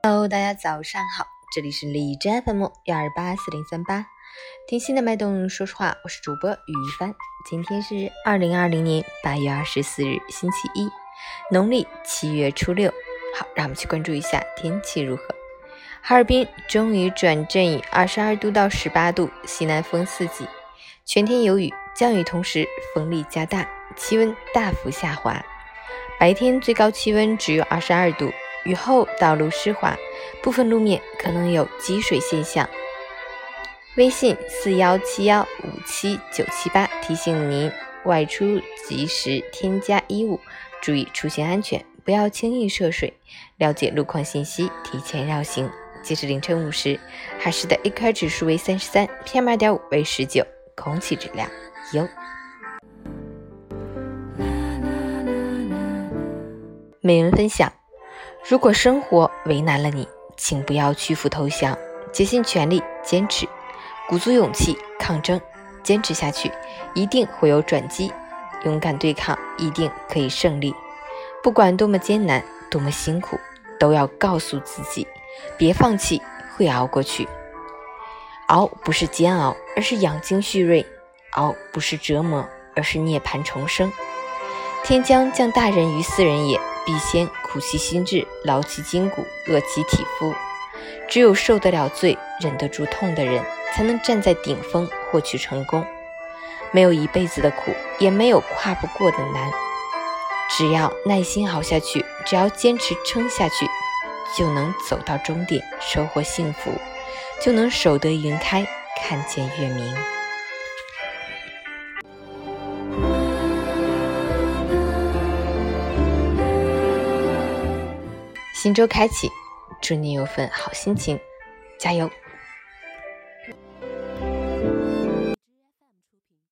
Hello，大家早上好，这里是李真 FM 幺二八四零三八，听心的脉动，说实话，我是主播雨帆。今天是二零二零年八月二十四日，星期一，农历七月初六。好，让我们去关注一下天气如何。哈尔滨终于转阵雨，二十二度到十八度，西南风四级，全天有雨，降雨同时风力加大，气温大幅下滑，白天最高气温只有二十二度。雨后道路湿滑，部分路面可能有积水现象。微信四幺七幺五七九七八提醒您外出及时添加衣物，注意出行安全，不要轻易涉水。了解路况信息，提前绕行。截至凌晨五时，海市的 AQI 指数为三十三，PM 二点五为十九，空气质量优。每人分享。如果生活为难了你，请不要屈服投降，竭尽全力坚持，鼓足勇气抗争，坚持下去，一定会有转机。勇敢对抗，一定可以胜利。不管多么艰难，多么辛苦，都要告诉自己，别放弃，会熬过去。熬不是煎熬，而是养精蓄锐；熬不是折磨，而是涅槃重生。天将降大任于斯人也。必先苦其心志，劳其筋骨，饿其体肤。只有受得了罪、忍得住痛的人，才能站在顶峰获取成功。没有一辈子的苦，也没有跨不过的难。只要耐心熬下去，只要坚持撑下去，就能走到终点，收获幸福，就能守得云开，看见月明。新周开启，祝你有份好心情，加油！